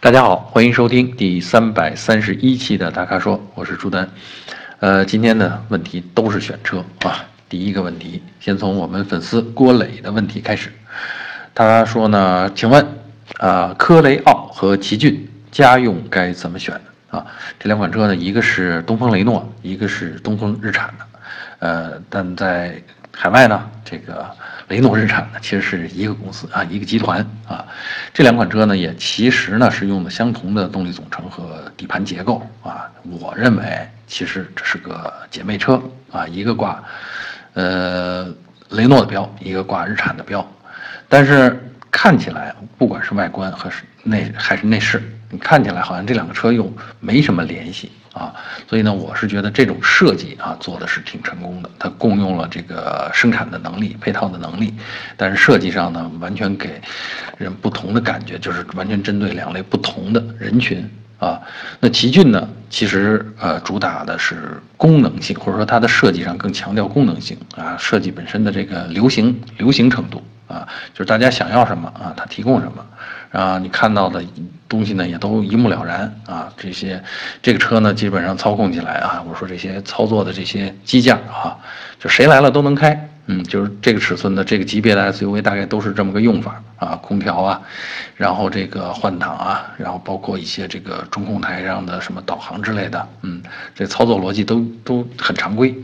大家好，欢迎收听第三百三十一期的大咖说，我是朱丹。呃，今天的问题都是选车啊。第一个问题，先从我们粉丝郭磊的问题开始。他说呢，请问啊，科雷傲和奇骏家用该怎么选？啊，这两款车呢，一个是东风雷诺，一个是东风日产的。呃，但在海外呢，这个。雷诺日产呢，其实是一个公司啊，一个集团啊。这两款车呢，也其实呢是用的相同的动力总成和底盘结构啊。我认为其实这是个姐妹车啊，一个挂呃雷诺的标，一个挂日产的标，但是看起来不管是外观还是内还是内饰，你看起来好像这两个车又没什么联系。啊，所以呢，我是觉得这种设计啊做的是挺成功的，它共用了这个生产的能力、配套的能力，但是设计上呢，完全给人不同的感觉，就是完全针对两类不同的人群啊。那奇骏呢，其实呃主打的是功能性，或者说它的设计上更强调功能性啊，设计本身的这个流行流行程度啊，就是大家想要什么啊，它提供什么。啊，你看到的东西呢，也都一目了然啊。这些，这个车呢，基本上操控起来啊，我说这些操作的这些机架啊，就谁来了都能开。嗯，就是这个尺寸的这个级别的 SUV，大概都是这么个用法啊。空调啊，然后这个换挡啊，然后包括一些这个中控台上的什么导航之类的，嗯，这操作逻辑都都很常规。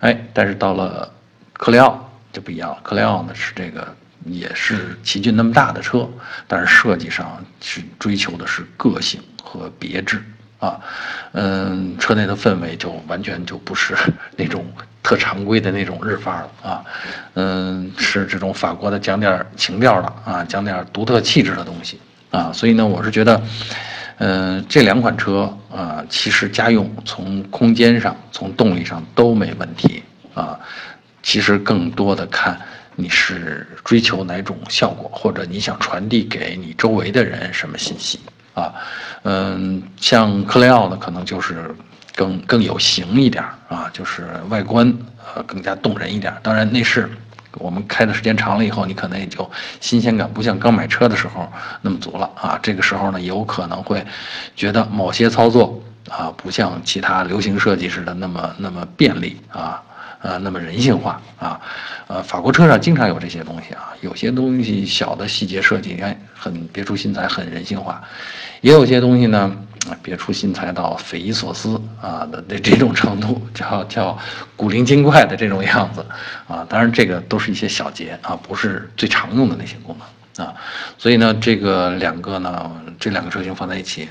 哎，但是到了克雷奥就不一样了，克雷奥呢是这个。也是奇骏那么大的车，但是设计上是追求的是个性和别致啊，嗯，车内的氛围就完全就不是那种特常规的那种日范了啊，嗯，是这种法国的讲点情调的啊，讲点独特气质的东西啊，所以呢，我是觉得，嗯，这两款车啊，其实家用从空间上、从动力上都没问题啊，其实更多的看。你是追求哪种效果，或者你想传递给你周围的人什么信息啊？嗯，像克雷奥呢，可能就是更更有型一点啊，就是外观呃更加动人一点。当然内饰，我们开的时间长了以后，你可能也就新鲜感不像刚买车的时候那么足了啊。这个时候呢，有可能会觉得某些操作啊，不像其他流行设计似的那么那么便利啊。呃，那么人性化啊，呃，法国车上经常有这些东西啊，有些东西小的细节设计，哎，很别出心裁，很人性化；也有些东西呢，别出心裁到匪夷所思啊的这这种程度，叫叫古灵精怪的这种样子啊。当然，这个都是一些小节啊，不是最常用的那些功能啊。所以呢，这个两个呢，这两个车型放在一起，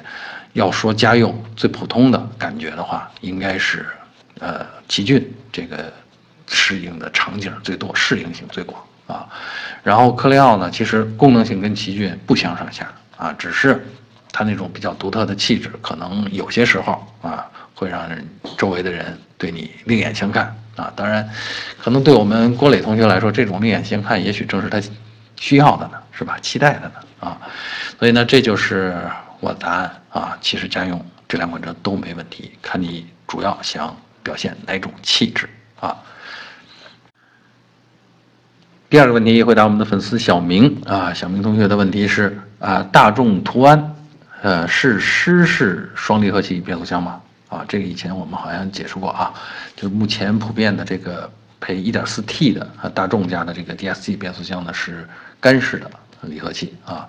要说家用最普通的感觉的话，应该是呃奇骏这个。适应的场景最多，适应性最广啊。然后科雷傲呢，其实功能性跟奇骏不相上下啊，只是它那种比较独特的气质，可能有些时候啊，会让人周围的人对你另眼相看啊。当然，可能对我们郭磊同学来说，这种另眼相看，也许正是他需要的呢，是吧？期待的呢啊。所以呢，这就是我的答案啊。其实家用这两款车都没问题，看你主要想表现哪种气质啊。第二个问题回答我们的粉丝小明啊，小明同学的问题是啊，大众途安，呃，是湿式双离合器变速箱吗？啊，这个以前我们好像解释过啊，就目前普遍的这个配 1.4T 的啊，大众家的这个 DSG 变速箱呢是干式的。离合器啊，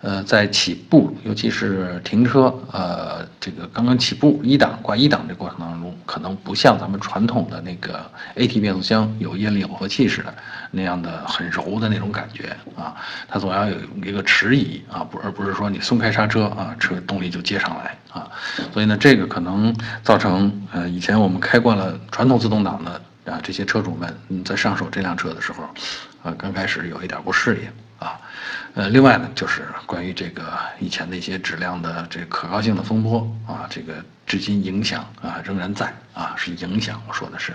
呃，在起步，尤其是停车，呃，这个刚刚起步一档挂一档这过程当中，可能不像咱们传统的那个 AT 变速箱有液力耦合器似的那样的很柔的那种感觉啊，它总要有一个迟疑啊，不而不是说你松开刹车啊，车动力就接上来啊，所以呢，这个可能造成呃，以前我们开惯了传统自动挡的啊这些车主们在上手这辆车的时候，啊，刚开始有一点不适应。啊，呃，另外呢，就是关于这个以前的一些质量的这可靠性的风波啊，这个至今影响啊仍然在啊，是影响，我说的是，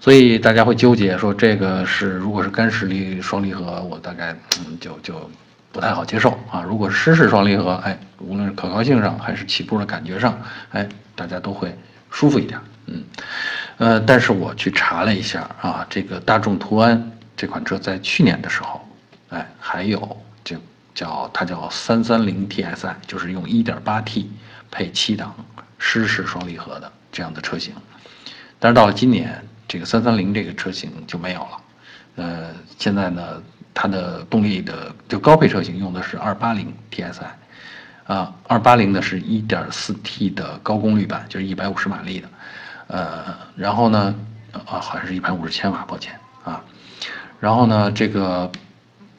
所以大家会纠结说这个是如果是干式离双离合，我大概嗯就就不太好接受啊，如果是湿式双离合，哎，无论是可靠性上还是起步的感觉上，哎，大家都会舒服一点，嗯，呃，但是我去查了一下啊，这个大众途安这款车在去年的时候。哎，还有这叫它叫三三零 TSI，就是用 1.8T 配七档湿式双离合的这样的车型。但是到了今年，这个三三零这个车型就没有了。呃，现在呢，它的动力的就高配车型用的是二八零 TSI，啊，二八零呢是一点四 T 的高功率版，就是一百五十马力的，呃，然后呢，啊，好像是一百五十千瓦，抱歉啊，然后呢，这个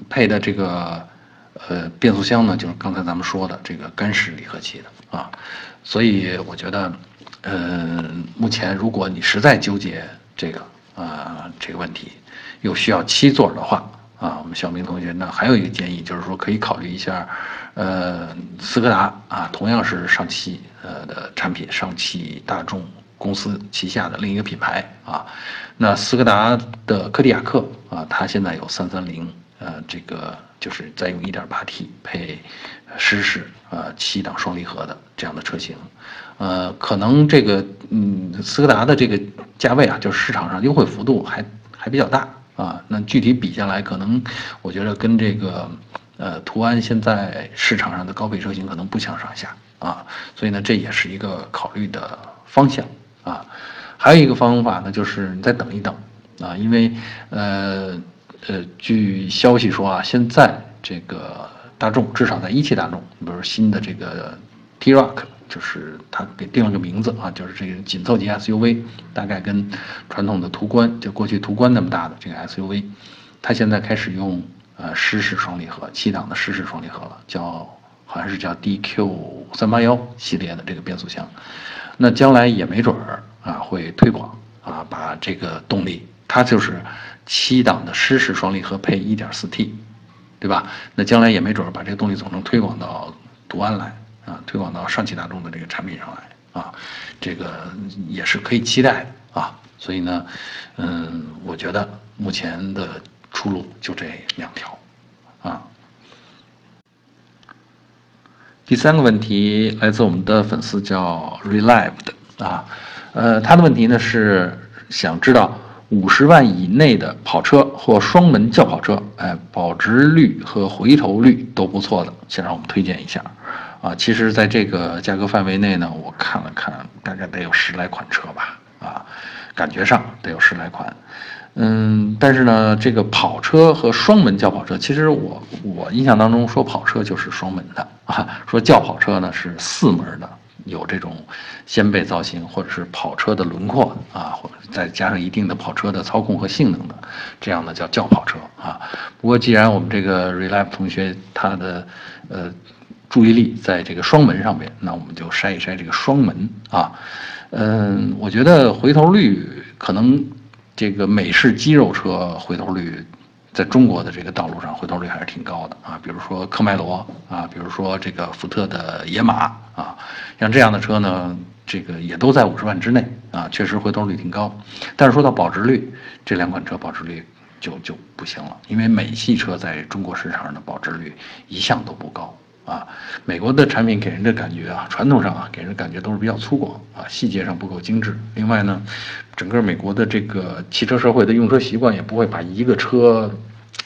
配的这个呃变速箱呢，就是刚才咱们说的这个干式离合器的啊，所以我觉得，呃，目前如果你实在纠结这个啊这个问题。有需要七座的话啊，我们小明同学呢还有一个建议，就是说可以考虑一下，呃，斯柯达啊，同样是上汽呃的产品，上汽大众公司旗下的另一个品牌啊。那斯柯达的柯迪亚克啊，它现在有三三零，呃，这个就是在用 1.8T 配湿式呃七档双离合的这样的车型，呃，可能这个嗯斯柯达的这个价位啊，就是市场上优惠幅度还还比较大。啊，那具体比下来，可能我觉得跟这个，呃，途安现在市场上的高配车型可能不相上下啊，所以呢，这也是一个考虑的方向啊。还有一个方法呢，就是你再等一等啊，因为呃呃，据消息说啊，现在这个大众至少在一汽大众，比如新的这个 T-Roc，k。就是它给定了个名字啊，就是这个紧凑级 SUV，大概跟传统的途观，就过去途观那么大的这个 SUV，它现在开始用呃湿式双离合，七档的湿式双离合了，叫好像是叫 DQ 三八幺系列的这个变速箱，那将来也没准儿啊会推广啊，把这个动力，它就是七档的湿式双离合配 1.4T，对吧？那将来也没准把这个动力总成推广到途安来。啊，推广到上汽大众的这个产品上来啊，这个也是可以期待的啊。所以呢，嗯，我觉得目前的出路就这两条啊。第三个问题来自我们的粉丝叫 Relived 啊，呃，他的问题呢是想知道五十万以内的跑车或双门轿跑车，哎，保值率和回头率都不错的，想让我们推荐一下。啊，其实，在这个价格范围内呢，我看了看，大概得有十来款车吧，啊，感觉上得有十来款，嗯，但是呢，这个跑车和双门轿跑车，其实我我印象当中说跑车就是双门的啊，说轿跑车呢是四门的，有这种掀背造型或者是跑车的轮廓啊，或者再加上一定的跑车的操控和性能的，这样的叫轿跑车啊。不过既然我们这个 Relive 同学他的呃。注意力在这个双门上面，那我们就筛一筛这个双门啊，嗯，我觉得回头率可能这个美式肌肉车回头率，在中国的这个道路上回头率还是挺高的啊，比如说科迈罗啊，比如说这个福特的野马啊，像这样的车呢，这个也都在五十万之内啊，确实回头率挺高。但是说到保值率，这两款车保值率就就不行了，因为美系车在中国市场上的保值率一向都不高。啊，美国的产品给人的感觉啊，传统上啊，给人感觉都是比较粗犷啊，细节上不够精致。另外呢，整个美国的这个汽车社会的用车习惯也不会把一个车，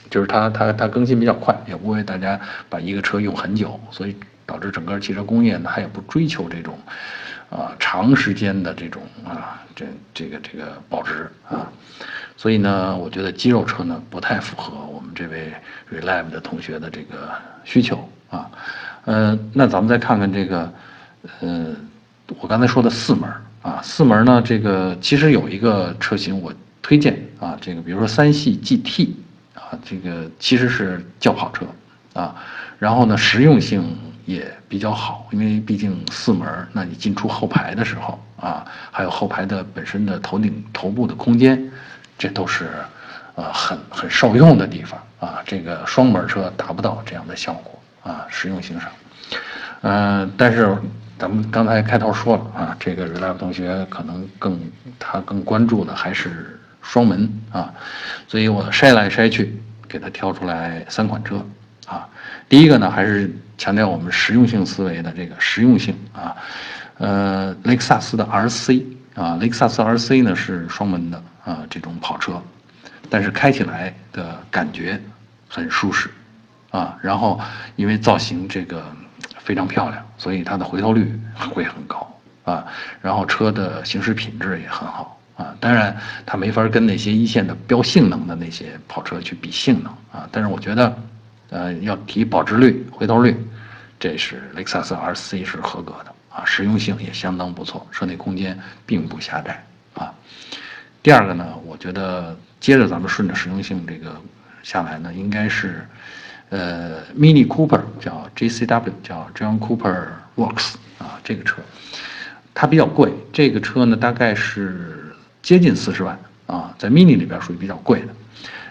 就是它它它更新比较快，也不会大家把一个车用很久，所以导致整个汽车工业呢，它也不追求这种啊长时间的这种啊这这个这个保值啊，所以呢，我觉得肌肉车呢不太符合我们这位 Relive 的同学的这个需求。啊，呃，那咱们再看看这个，呃，我刚才说的四门啊，四门呢，这个其实有一个车型我推荐啊，这个比如说三系 GT 啊，这个其实是轿跑车啊，然后呢，实用性也比较好，因为毕竟四门，那你进出后排的时候啊，还有后排的本身的头顶头部的空间，这都是呃很很受用的地方啊，这个双门车达不到这样的效果。啊，实用性上，嗯，但是咱们刚才开头说了啊，这个 Relive 同学可能更他更关注的还是双门啊，所以我筛来筛去，给他挑出来三款车啊。第一个呢，还是强调我们实用性思维的这个实用性啊，呃，雷克萨斯的 RC 啊，雷克萨斯 RC 呢是双门的啊，这种跑车，但是开起来的感觉很舒适。啊，然后因为造型这个非常漂亮，所以它的回头率会很高啊，然后车的行驶品质也很好啊，当然它没法跟那些一线的标性能的那些跑车去比性能啊，但是我觉得，呃，要提保值率、回头率，这是雷克萨斯 RC 是合格的啊，实用性也相当不错，车内空间并不狭窄啊。第二个呢，我觉得接着咱们顺着实用性这个下来呢，应该是。呃，Mini Cooper 叫 JCW，叫 John Cooper Works 啊，这个车它比较贵，这个车呢大概是接近四十万啊，在 Mini 里边属于比较贵的，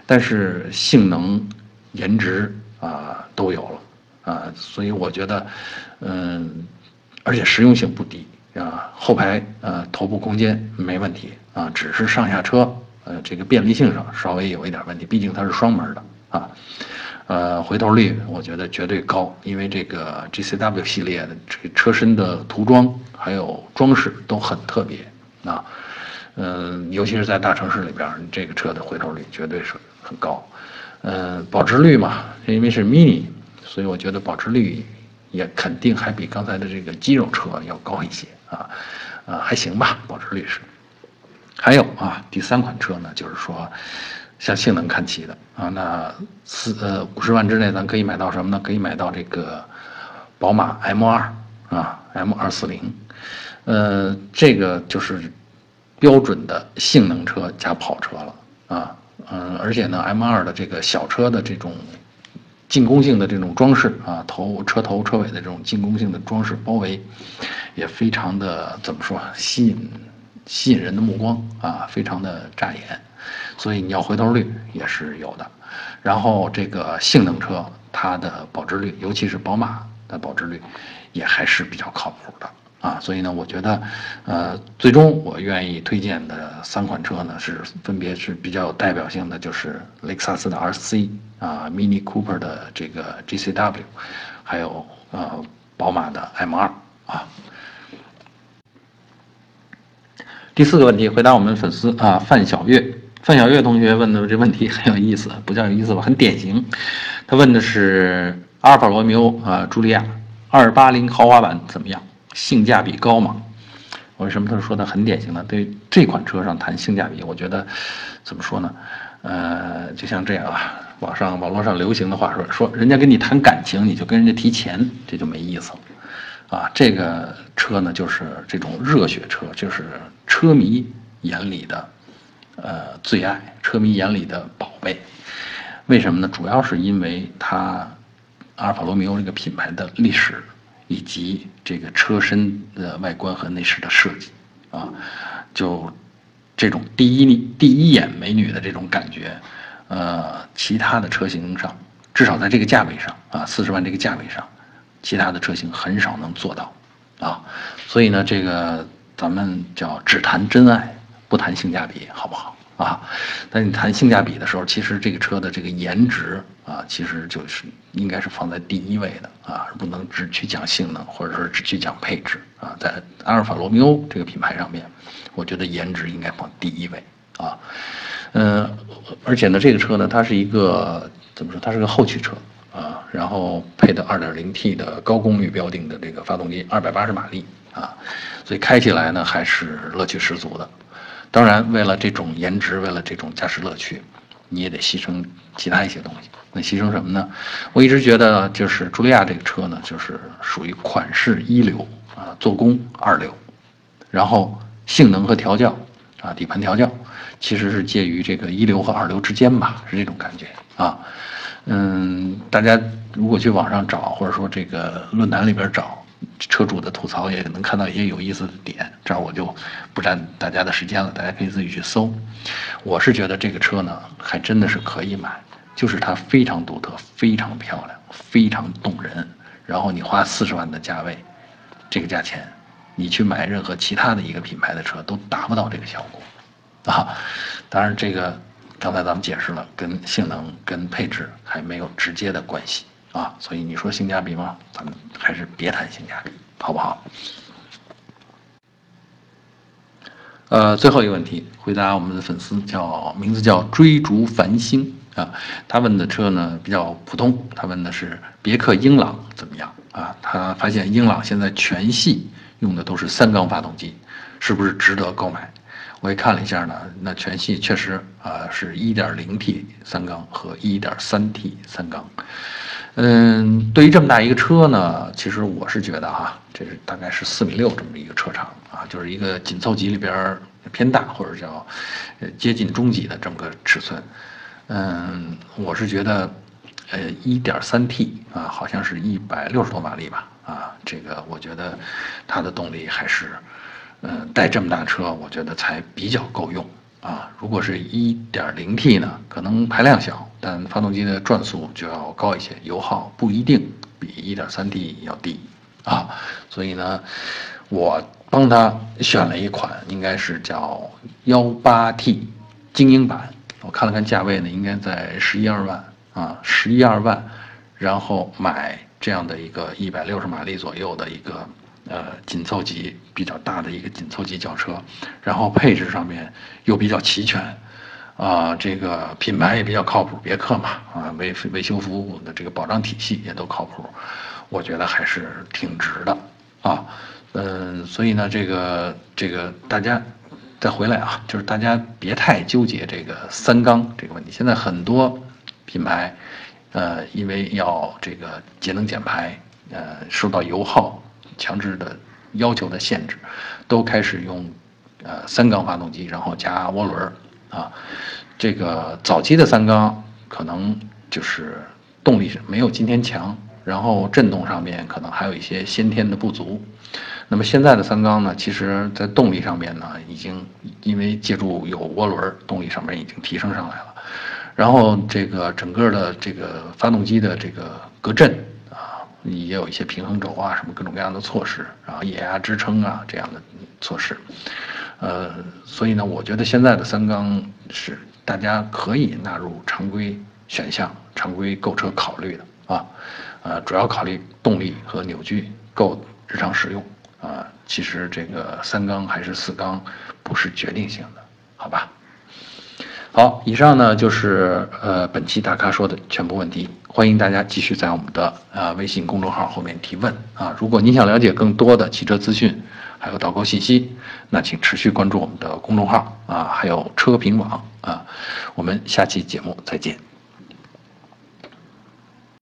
但是性能、颜值啊都有了啊，所以我觉得，嗯，而且实用性不低啊，后排呃头部空间没问题啊，只是上下车呃这个便利性上稍微有一点问题，毕竟它是双门的啊。呃，回头率我觉得绝对高，因为这个 GCW 系列的这个车身的涂装还有装饰都很特别啊，嗯，尤其是在大城市里边，这个车的回头率绝对是很高。嗯，保值率嘛，因为是 Mini，所以我觉得保值率也肯定还比刚才的这个肌肉车要高一些啊，啊，还行吧，保值率是。还有啊，第三款车呢，就是说。向性能看齐的啊，那四呃五十万之内，咱可以买到什么呢？可以买到这个宝马 M2 啊，M240，呃，这个就是标准的性能车加跑车了啊，嗯，而且呢，M2 的这个小车的这种进攻性的这种装饰啊，头车头车尾的这种进攻性的装饰包围，也非常的怎么说，吸引吸引人的目光啊，非常的扎眼。所以你要回头率也是有的，然后这个性能车它的保值率，尤其是宝马的保值率，也还是比较靠谱的啊。所以呢，我觉得，呃，最终我愿意推荐的三款车呢，是分别是比较有代表性的，就是雷克萨斯的 RC 啊，Mini Cooper 的这个 GCW，还有呃宝马的 M2 啊。第四个问题，回答我们粉丝啊范小月。范小月同学问的这问题很有意思，不叫有意思吧，很典型。他问的是阿尔法罗密欧啊，茱莉亚二八零豪华版怎么样？性价比高吗？为什么他说的很典型呢？对这款车上谈性价比，我觉得怎么说呢？呃，就像这样啊，网上网络上流行的话说，说人家跟你谈感情，你就跟人家提钱，这就没意思了。啊，这个车呢，就是这种热血车，就是车迷眼里的。呃，最爱车迷眼里的宝贝，为什么呢？主要是因为它阿尔法罗密欧这个品牌的历史，以及这个车身的外观和内饰的设计啊，就这种第一第一眼美女的这种感觉，呃，其他的车型上，至少在这个价位上啊，四十万这个价位上，其他的车型很少能做到啊，所以呢，这个咱们叫只谈真爱。不谈性价比好不好啊？但你谈性价比的时候，其实这个车的这个颜值啊，其实就是应该是放在第一位的啊，而不能只去讲性能，或者说只去讲配置啊。在阿尔法罗密欧这个品牌上面，我觉得颜值应该放第一位啊。嗯，而且呢，这个车呢，它是一个怎么说？它是个后驱车啊，然后配的 2.0T 的高功率标定的这个发动机，280马力啊，所以开起来呢还是乐趣十足的。当然，为了这种颜值，为了这种驾驶乐趣，你也得牺牲其他一些东西。那牺牲什么呢？我一直觉得，就是茱莉亚这个车呢，就是属于款式一流啊，做工二流，然后性能和调教啊，底盘调教其实是介于这个一流和二流之间吧，是这种感觉啊。嗯，大家如果去网上找，或者说这个论坛里边找。车主的吐槽也能看到一些有意思的点，这儿我就不占大家的时间了，大家可以自己去搜。我是觉得这个车呢，还真的是可以买，就是它非常独特，非常漂亮，非常动人。然后你花四十万的价位，这个价钱，你去买任何其他的一个品牌的车都达不到这个效果啊。当然，这个刚才咱们解释了，跟性能、跟配置还没有直接的关系。啊，所以你说性价比吗？咱们还是别谈性价比，好不好？呃，最后一个问题，回答我们的粉丝叫名字叫追逐繁星啊，他问的车呢比较普通，他问的是别克英朗怎么样啊？他发现英朗现在全系用的都是三缸发动机，是不是值得购买？我也看了一下呢，那全系确实啊是 1.0T 三缸和 1.3T 三缸。嗯，对于这么大一个车呢，其实我是觉得哈，这是大概是四米六这么一个车长啊，就是一个紧凑级里边偏大或者叫接近中级的这么个尺寸。嗯，我是觉得，呃，1.3T 啊，好像是一百六十多马力吧啊，这个我觉得它的动力还是，嗯，带这么大车，我觉得才比较够用。啊，如果是一点零 T 呢，可能排量小，但发动机的转速就要高一些，油耗不一定比一点三 T 要低啊。所以呢，我帮他选了一款，应该是叫幺八 T 精英版。我看了看价位呢，应该在十一二万啊，十一二万，然后买这样的一个一百六十马力左右的一个。呃，紧凑级比较大的一个紧凑级轿车，然后配置上面又比较齐全，啊，这个品牌也比较靠谱，别克嘛，啊，维维修服务的这个保障体系也都靠谱，我觉得还是挺值的啊，嗯，所以呢，这个这个大家再回来啊，就是大家别太纠结这个三缸这个问题，现在很多品牌，呃，因为要这个节能减排，呃，受到油耗。强制的要求的限制，都开始用，呃，三缸发动机，然后加涡轮啊。这个早期的三缸可能就是动力没有今天强，然后震动上面可能还有一些先天的不足。那么现在的三缸呢，其实在动力上面呢，已经因为借助有涡轮，动力上面已经提升上来了。然后这个整个的这个发动机的这个隔震。也有一些平衡轴啊，什么各种各样的措施，然后液压支撑啊这样的措施，呃，所以呢，我觉得现在的三缸是大家可以纳入常规选项、常规购车考虑的啊，呃，主要考虑动力和扭矩够日常使用啊，其实这个三缸还是四缸不是决定性的，好吧？好，以上呢就是呃本期大咖说的全部问题，欢迎大家继续在我们的呃微信公众号后面提问啊。如果您想了解更多的汽车资讯，还有导购信息，那请持续关注我们的公众号啊，还有车评网啊。我们下期节目再见。